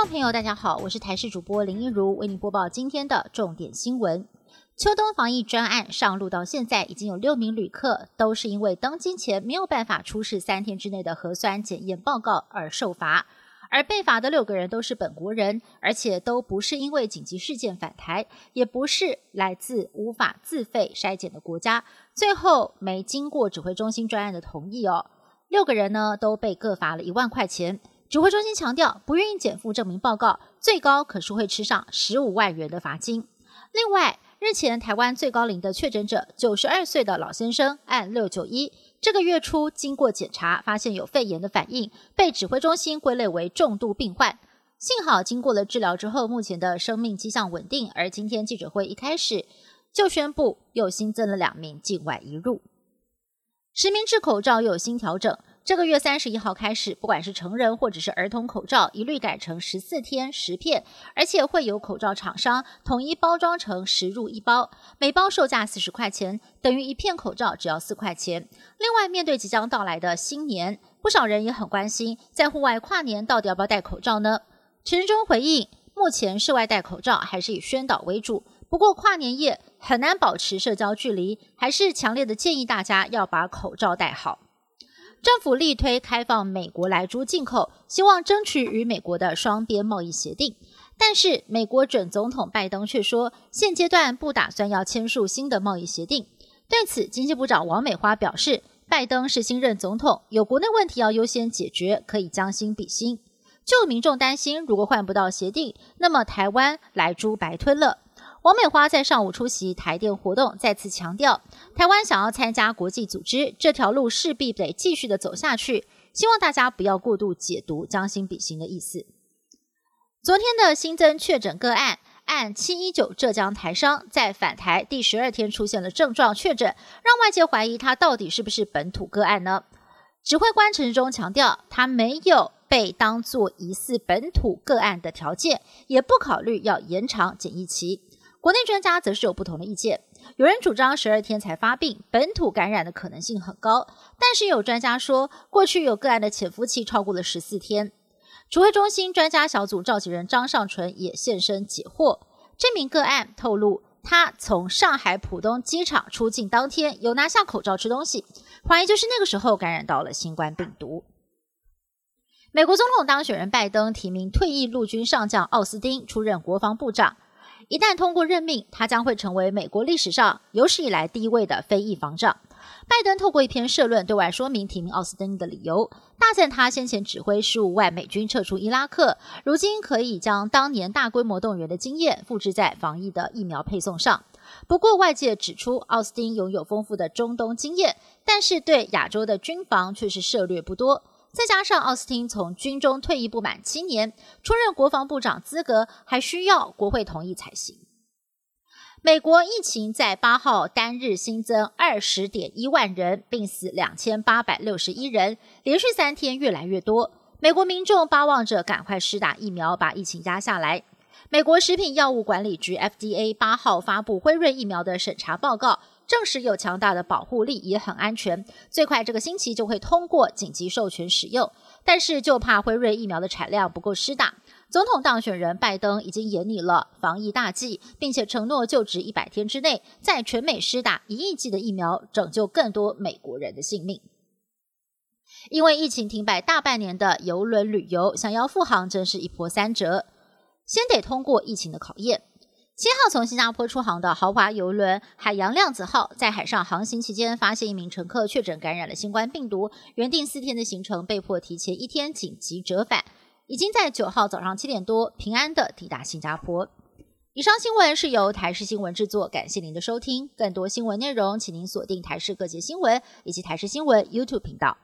众朋友，大家好，我是台视主播林一如，为您播报今天的重点新闻。秋冬防疫专案上路到现在，已经有六名旅客都是因为登机前没有办法出示三天之内的核酸检验报告而受罚。而被罚的六个人都是本国人，而且都不是因为紧急事件返台，也不是来自无法自费筛检的国家，最后没经过指挥中心专案的同意哦。六个人呢都被各罚了一万块钱。指挥中心强调，不愿意减负证明报告，最高可是会吃上十五万元的罚金。另外，日前台湾最高龄的确诊者九十二岁的老先生，按六九一，这个月初经过检查，发现有肺炎的反应，被指挥中心归类为重度病患。幸好经过了治疗之后，目前的生命迹象稳定。而今天记者会一开始就宣布，又新增了两名境外移入。实名制口罩又有新调整。这个月三十一号开始，不管是成人或者是儿童口罩，一律改成十四天十片，而且会有口罩厂商统一包装成十入一包，每包售价四十块钱，等于一片口罩只要四块钱。另外，面对即将到来的新年，不少人也很关心，在户外跨年到底要不要戴口罩呢？陈忠回应，目前室外戴口罩还是以宣导为主，不过跨年夜很难保持社交距离，还是强烈的建议大家要把口罩戴好。政府力推开放美国来猪进口，希望争取与美国的双边贸易协定。但是，美国准总统拜登却说，现阶段不打算要签署新的贸易协定。对此，经济部长王美花表示，拜登是新任总统，有国内问题要优先解决，可以将心比心。就民众担心，如果换不到协定，那么台湾来猪白吞了。王美花在上午出席台电活动，再次强调，台湾想要参加国际组织，这条路势必得继续的走下去。希望大家不要过度解读将心比心的意思。昨天的新增确诊个案，按七一九浙江台商在返台第十二天出现了症状确诊，让外界怀疑他到底是不是本土个案呢？指挥官陈忠强调，他没有被当作疑似本土个案的条件，也不考虑要延长检疫期。国内专家则是有不同的意见，有人主张十二天才发病，本土感染的可能性很高，但是有专家说，过去有个案的潜伏期超过了十四天。指挥中心专家小组召集人张尚纯也现身解惑，这名个案透露，他从上海浦东机场出境当天有拿下口罩吃东西，怀疑就是那个时候感染到了新冠病毒。美国总统当选人拜登提名退役陆军上将奥斯汀出任国防部长。一旦通过任命，他将会成为美国历史上有史以来第一位的非裔防长。拜登透过一篇社论对外说明提名奥斯汀的理由，大赞他先前指挥十五万美军撤出伊拉克，如今可以将当年大规模动员的经验复制在防疫的疫苗配送上。不过，外界指出奥斯汀拥有丰富的中东经验，但是对亚洲的军防却是涉略不多。再加上奥斯汀从军中退役不满七年，出任国防部长资格还需要国会同意才行。美国疫情在八号单日新增二十点一万人，病死两千八百六十一人，连续三天越来越多。美国民众巴望着赶快施打疫苗，把疫情压下来。美国食品药物管理局 FDA 八号发布辉瑞疫苗的审查报告。证实有强大的保护力，也很安全，最快这个星期就会通过紧急授权使用。但是就怕辉瑞疫苗的产量不够施打。总统当选人拜登已经演拟了防疫大计，并且承诺就职一百天之内，在全美施打一亿剂的疫苗，拯救更多美国人的性命。因为疫情停摆大半年的游轮旅游，想要复航真是一波三折，先得通过疫情的考验。七号从新加坡出航的豪华游轮“海洋量子号”在海上航行期间，发现一名乘客确诊感染了新冠病毒，原定四天的行程被迫提前一天紧急折返，已经在九号早上七点多平安的抵达新加坡。以上新闻是由台视新闻制作，感谢您的收听。更多新闻内容，请您锁定台视各界新闻以及台视新闻 YouTube 频道。